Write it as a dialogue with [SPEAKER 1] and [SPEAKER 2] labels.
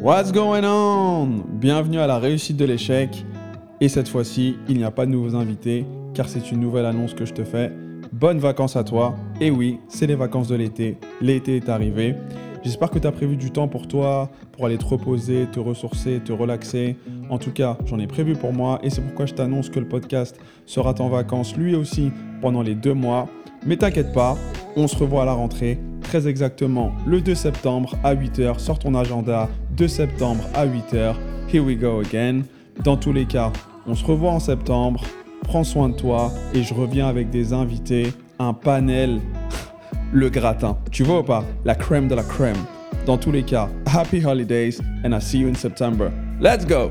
[SPEAKER 1] What's going on? Bienvenue à la réussite de l'échec. Et cette fois-ci, il n'y a pas de nouveaux invités, car c'est une nouvelle annonce que je te fais. Bonnes vacances à toi. Et oui, c'est les vacances de l'été. L'été est arrivé. J'espère que tu as prévu du temps pour toi, pour aller te reposer, te ressourcer, te relaxer. En tout cas, j'en ai prévu pour moi et c'est pourquoi je t'annonce que le podcast sera en vacances lui aussi pendant les deux mois. Mais t'inquiète pas, on se revoit à la rentrée, très exactement le 2 septembre à 8h. Sors ton agenda, 2 septembre à 8h. Here we go again. Dans tous les cas, on se revoit en septembre. Prends soin de toi et je reviens avec des invités, un panel le gratin. Tu vois ou pas? La crème de la crème. Dans tous les cas, happy holidays and I see you in September. Let's go